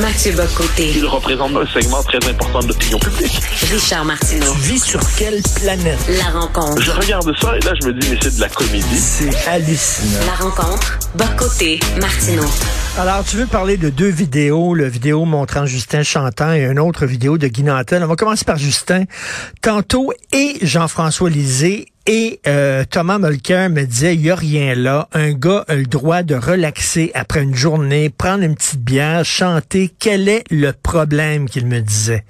Mathieu Bocoté. Il représente un segment très important de l'opinion publique. Richard Martineau. Tu vis sur quelle planète? La rencontre. Je regarde ça et là, je me dis, mais c'est de la comédie. C'est hallucinant. La rencontre. Bocoté. Martineau. Alors, tu veux parler de deux vidéos, le vidéo montrant Justin chantant et une autre vidéo de Guy Nantel. On va commencer par Justin. Tantôt, et Jean-François Lisée et euh, Thomas Mulcair me disait, il n'y a rien là. Un gars a le droit de relaxer après une journée, prendre une petite bière, chanter. Quel est le problème qu'il me disait?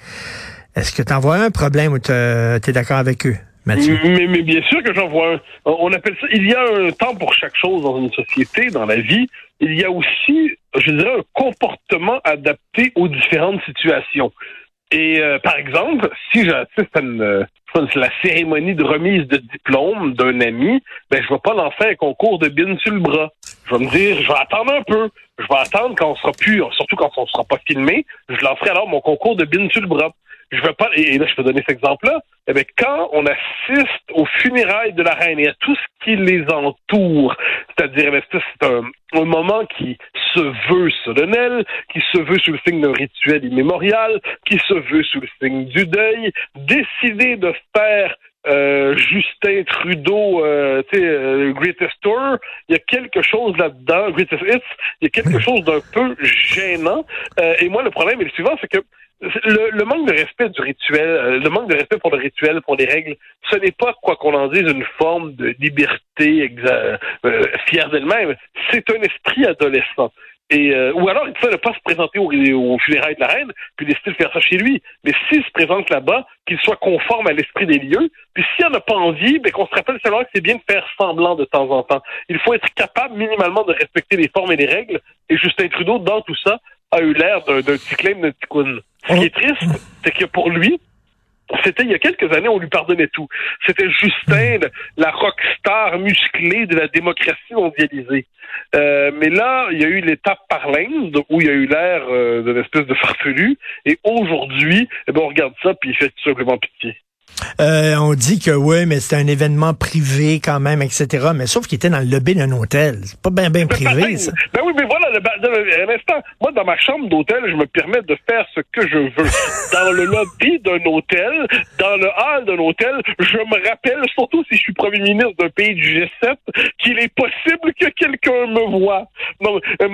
Est-ce que tu en vois un problème ou tu es d'accord avec eux? Mathieu? Mais, mais bien sûr que j'en vois un. On appelle ça. Il y a un temps pour chaque chose dans une société, dans la vie. Il y a aussi, je dirais, un comportement adapté aux différentes situations. Et euh, par exemple, si j'assiste à une, la cérémonie de remise de diplôme d'un ami, ben je vais pas lancer un concours de bine sur le bras. Je vais me dire, je vais attendre un peu. Je vais attendre quand on sera plus, surtout quand on sera pas filmé, je lancerai alors mon concours de bine sur le bras je veux pas, et là je peux donner cet exemple-là, eh bien, quand on assiste aux funérailles de la reine et à tout ce qui les entoure, c'est-à-dire, eh c'est un, un, moment qui se veut solennel, qui se veut sous le signe d'un rituel immémorial, qui se veut sous le signe du deuil, décider de faire euh, Justin Trudeau, euh, tu sais, euh, Greatest Tour, il y a quelque chose là-dedans, Greatest Hits, il y a quelque chose d'un peu gênant. Euh, et moi, le problème est le suivant, c'est que le, manque de respect du rituel, euh, le manque de respect pour le rituel, pour les règles, ce n'est pas, quoi qu'on en dise, une forme de liberté euh, fière d'elle-même. C'est un esprit adolescent. Et, euh, ou alors, il ne pas se présenter au, au funérailles de la reine, puis décider de faire ça chez lui. Mais s'il se présente là-bas, qu'il soit conforme à l'esprit des lieux, puis s'il n'en a pas envie, ben, qu'on se rappelle seulement que c'est bien de faire semblant de temps en temps. Il faut être capable minimalement de respecter les formes et les règles. Et Justin Trudeau, dans tout ça, a eu l'air d'un petit claim de ticoun. Ce qui est triste, c'est que pour lui, c'était il y a quelques années, on lui pardonnait tout. C'était Justin, la rockstar musclée de la démocratie mondialisée. Euh, mais là, il y a eu l'étape par l'Inde où il y a eu l'air euh, d'une espèce de farfelu. Et aujourd'hui, eh ben, on regarde ça puis il fait tout simplement pitié. Euh, on dit que oui, mais c'était un événement privé quand même, etc. Mais sauf qu'il était dans le lobby d'un hôtel. C'est pas bien bien privé, ça. Ben oui, mais voilà, un instant. Moi, dans ma chambre d'hôtel, je me permets de faire ce que je veux. Dans le lobby d'un hôtel, dans le hall d'un hôtel, je me rappelle, surtout si je suis premier ministre d'un pays du G7, qu'il est possible que quelqu'un me voit. Non, euh,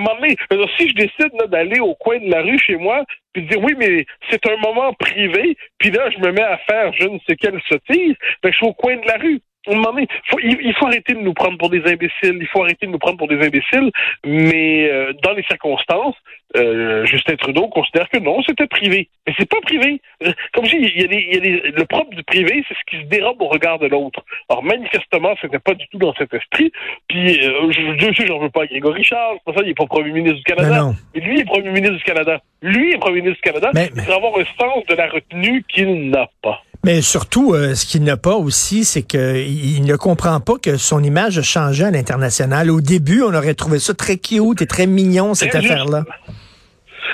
si je décide d'aller au coin de la rue chez moi, puis dire oui, mais c'est un moment privé, puis là, je me mets à faire je ne sais quelle sottise, ben, je suis au coin de la rue. Faut, il, faut arrêter de nous prendre pour des imbéciles. Il faut arrêter de nous prendre pour des imbéciles. Mais euh, dans les circonstances, euh, Justin Trudeau considère que non, c'était privé. Mais c'est pas privé. Comme je dis, il y a, des, il y a des, le propre du privé, c'est ce qui se dérobe au regard de l'autre. Alors manifestement, c'était pas du tout dans cet esprit. Puis euh, je, je sais, j'en veux pas à Grégory Charles. C'est pour ça il est pas premier ministre du Canada. Mais, lui est premier ministre du Canada. Lui est premier ministre du Canada. Mais, mais... avoir un sens de la retenue qu'il n'a pas. Mais surtout, euh, ce qu'il n'a pas aussi, c'est qu'il ne comprend pas que son image a changé à l'international. Au début, on aurait trouvé ça très cute et très mignon, cette affaire-là.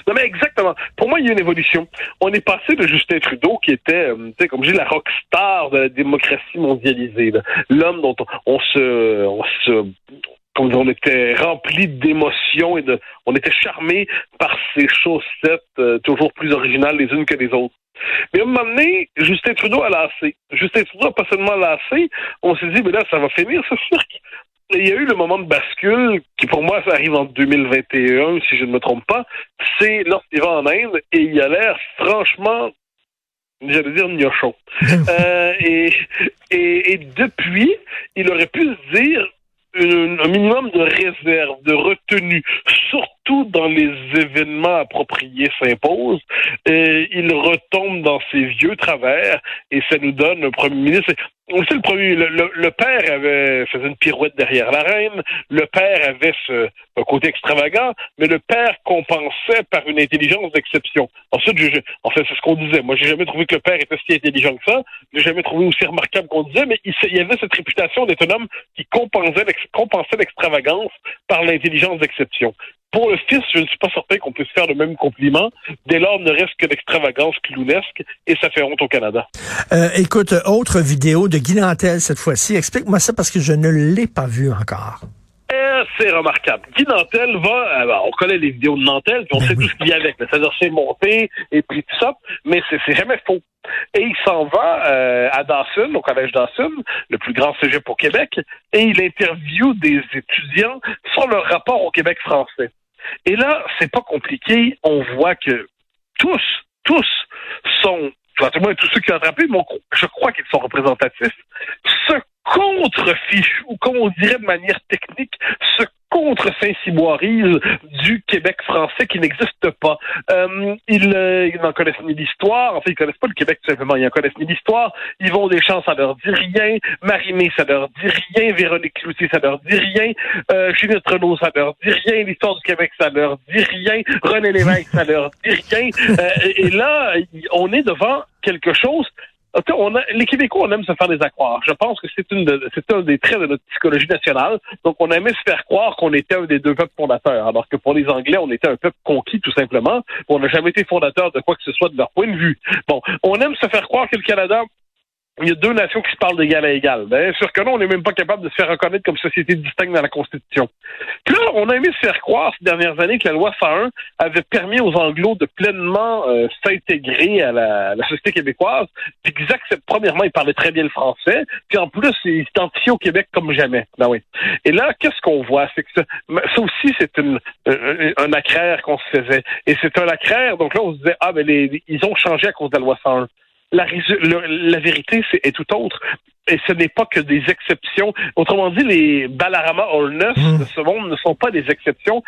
Non, mais exactement. Pour moi, il y a une évolution. On est passé de Justin Trudeau, qui était, euh, tu sais, comme je dis, la rockstar de la démocratie mondialisée. L'homme dont on, se... On se comme on était rempli d'émotions et de, on était charmé par ces chaussettes euh, toujours plus originales les unes que les autres. Mais à un moment donné, Justin Trudeau a lassé. Justin Trudeau a pas seulement lassé, on s'est dit, mais là, ça va finir ce cirque. Et il y a eu le moment de bascule, qui pour moi, ça arrive en 2021, si je ne me trompe pas, c'est lorsqu'il va en Inde et il a l'air franchement j'allais dire gnochon. euh, et, et, et, depuis, il aurait pu se dire un minimum de réserve, de retenue, surtout dans les événements appropriés s'imposent. il retombe dans ses vieux travers et ça nous donne un premier ministre aussi le premier, le, père avait faisait une pirouette derrière la reine. Le père avait ce côté extravagant, mais le père compensait par une intelligence d'exception. Ensuite, je, en fait, c'est ce qu'on disait. Moi, j'ai jamais trouvé que le père était si intelligent que ça. J'ai jamais trouvé aussi remarquable qu'on disait, mais il, y avait cette réputation d'être un homme qui compensait, compensait l'extravagance par l'intelligence d'exception. Pour le fils, je ne suis pas certain qu'on puisse faire le même compliment. Dès lors, ne reste que l'extravagance clownesque et ça fait honte au Canada. Euh, écoute, autre vidéo de Guy Nantel cette fois-ci. Explique-moi ça parce que je ne l'ai pas vu encore. C'est remarquable. Guy Nantel va, euh, on connaît les vidéos de Nantel, puis on sait tout ce qu'il y a avec. C'est-à-dire, c'est monté et puis tout ça, mais c'est jamais faux. Et il s'en va euh, à Dawson, au collège Dawson, le plus grand cégep au Québec, et il interviewe des étudiants sur leur rapport au Québec français. Et là, c'est pas compliqué. On voit que tous, tous sont, enfin, tout tous ceux qui ont attrapé, mais je crois qu'ils sont représentatifs, se contre-fichent, ou comme on dirait de manière technique, se contre Saint-Cyboirise du Québec français qui n'existe pas. Euh, ils, euh, ils n'en connaissent ni l'histoire, en fait, ils connaissent pas le Québec tout simplement, ils n'en connaissent ni l'histoire. Yvon Deschamps, ça leur dit rien. Marie-Mé, ça leur dit rien. Véronique Cloutier, ça leur dit rien. Euh, Ginette Renault, ça leur dit rien. L'histoire du Québec, ça leur dit rien. René Lévesque, ça leur dit rien. Euh, et là, on est devant quelque chose on les Québécois, on aime se faire des accroires. Je pense que c'est une c'est un des traits de notre psychologie nationale. Donc, on aimait se faire croire qu'on était un des deux peuples fondateurs, alors que pour les Anglais, on était un peuple conquis, tout simplement. On n'a jamais été fondateur de quoi que ce soit de leur point de vue. Bon, on aime se faire croire que le Canada il y a deux nations qui se parlent d'égal à égal. Bien sûr que non, on n'est même pas capable de se faire reconnaître comme société distincte dans la Constitution. Puis là, on a aimé se faire croire ces dernières années que la loi 101 avait permis aux Anglos de pleinement euh, s'intégrer à la, société québécoise, puis qu'ils acceptent, premièrement, ils parlaient très bien le français, puis en plus, ils s'identifiaient au Québec comme jamais. Ben oui. Et là, qu'est-ce qu'on voit? C'est que ça, ça aussi, c'est une, un, un accraire qu'on se faisait. Et c'est un accraire, donc là, on se disait, ah, ben ils ont changé à cause de la loi 101. La, la vérité est tout autre. Et ce n'est pas que des exceptions. Autrement dit, les Balarama Holness mmh. de ce monde ne sont pas des exceptions.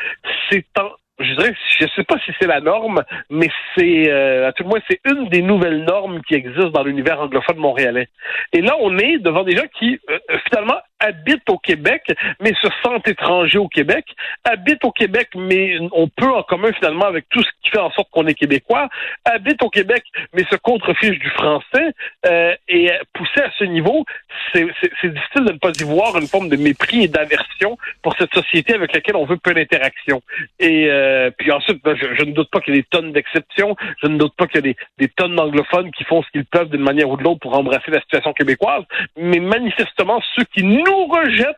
C'est en, je dirais, je sais pas si c'est la norme, mais c'est, euh, à tout le moins, c'est une des nouvelles normes qui existent dans l'univers anglophone montréalais. Et là, on est devant des gens qui, euh, finalement, habitent au Québec, mais se sentent étrangers au Québec, habitent au Québec, mais on peut en commun, finalement, avec tout ce qui fait en sorte qu'on est québécois, habitent au Québec, mais se contrefichent du français, euh, et pousser à ce niveau, c'est difficile de ne pas y voir une forme de mépris et d'aversion pour cette société avec laquelle on veut peu d'interaction. Et euh, puis ensuite, ben, je, ne doute pas qu'il y ait des tonnes d'exceptions. Je ne doute pas qu'il y ait des, tonnes d'anglophones qui font ce qu'ils peuvent d'une manière ou de l'autre pour embrasser la situation québécoise. Mais manifestement, ceux qui nous rejettent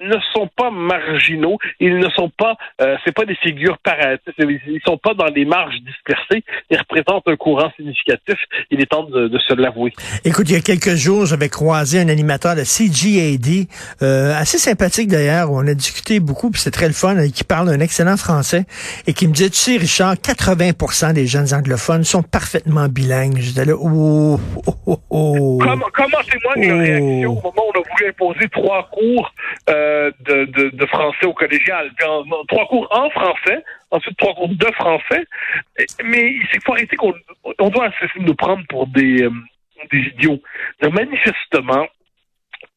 ne sont pas marginaux. Ils ne sont pas, euh, c'est pas des figures parasites. Ils sont pas dans les marges dispersées. Ils représentent un courant significatif. Il est temps de, se l'avouer. Écoute, il y a quelques jours, j'avais croisé un animateur de CGAD, euh, assez sympathique d'ailleurs. On a discuté beaucoup, puis c'est très le fun, qui parle un excellent français et qui me disait, tu sais, Richard, 80 des jeunes anglophones sont parfaitement bilingues. J'étais là, oh, oh, oh, oh. Comment, comment témoigne la réaction au moment où on a voulu imposer trois cours euh, de, français au collégial? trois cours en français, ensuite trois cours de français. Mais il faut arrêter qu'on on doit cesser de nous prendre pour des, euh, des idiots. manifestement,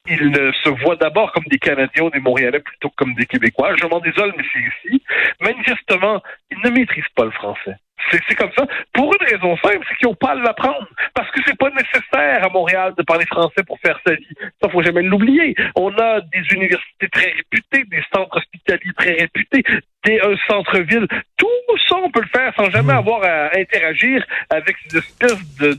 ils se voient d'abord comme des Canadiens ou des Montréalais plutôt que comme des Québécois. Je m'en désole, mais c'est ici. Manifestement, ils ne maîtrisent pas le français. C'est comme ça. Pour une raison simple, c'est qu'ils n'ont pas à l'apprendre. Parce que c'est pas nécessaire à Montréal de parler français pour faire sa vie. Ça, faut jamais l'oublier. On a des universités très réputées, des centres hospitaliers très réputés, des, un centre-ville. Ça, on peut le faire sans jamais hmm. avoir à interagir avec ces espèces de,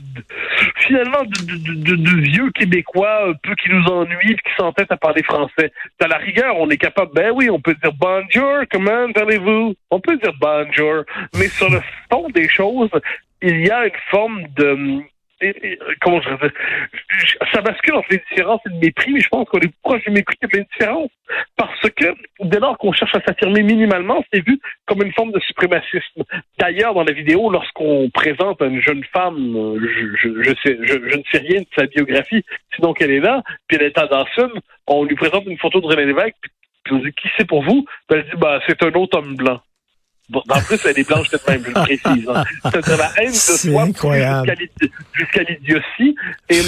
finalement, de, de, vieux Québécois un peu qui nous ennuient, qui s'entêtent à parler français. À la rigueur, on est capable, ben oui, on peut dire bonjour, comment allez-vous? On peut dire bonjour. Mais sur le fond des choses, il y a une forme de comment je dire, ça bascule entre les différences et le mépris, mais je pense qu'on est proche du mépris de l'indifférence. Parce que dès lors qu'on cherche à s'affirmer minimalement, c'est vu comme une forme de suprémacisme. D'ailleurs, dans la vidéo, lorsqu'on présente une jeune femme, je, je, ne sais rien de sa biographie, sinon qu'elle est là, puis elle est à Dawson, on lui présente une photo de René Lévesque, puis on dit qui c'est pour vous? Puis elle dit bah c'est un autre homme blanc. Bon, en plus, elle est blanche cette même, je le précise. Hein. C'est la haine de soi jusqu'à l'idiotie. Et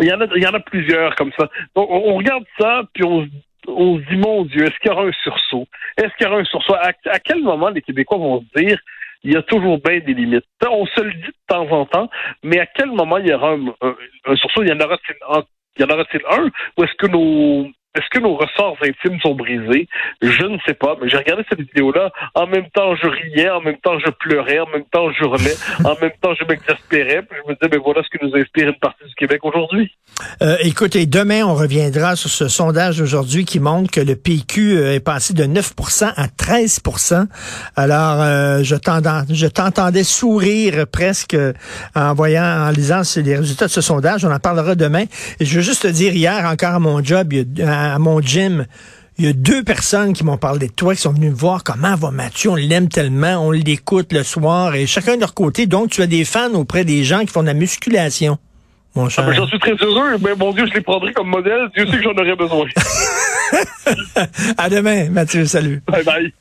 il y en a, il y en a plusieurs comme ça. Donc, on, regarde ça, puis on, on se dit, mon Dieu, est-ce qu'il y aura un sursaut? Est-ce qu'il y aura un sursaut? À, quel moment les Québécois vont se dire, il y a toujours bien des limites? On se le dit de temps en temps, mais à quel moment il y aura un, sursaut? Il y en aura-t-il un? Il y en aura-t-il un? Ou est-ce que nos, Est-ce que nos ressorts intimes sont brisés? Je ne sais pas, mais j'ai regardé cette vidéo-là. En même temps, je riais, en même temps, je pleurais, en même temps, je hurlais, en même temps, je m'exaspérais. Puis je me disais, mais voilà ce que nous inspire une partie du Québec aujourd'hui. Euh, écoutez, demain, on reviendra sur ce sondage d'aujourd'hui qui montre que le PQ euh, est passé de 9% à 13% Alors, euh, je t'entendais sourire presque en voyant, en lisant les résultats de ce sondage. On en parlera demain. Et je veux juste te dire, hier, encore à mon job, à mon gym, il y a deux personnes qui m'ont parlé de toi, qui sont venues me voir comment va Mathieu, on l'aime tellement, on l'écoute le soir, et chacun de leur côté. Donc, tu as des fans auprès des gens qui font de la musculation. Mon cher. Ah, J'en suis très heureux, mais mon Dieu, je les prendrai comme modèle. Dieu sait que j'en aurais besoin. à demain, Mathieu. Salut. Bye bye.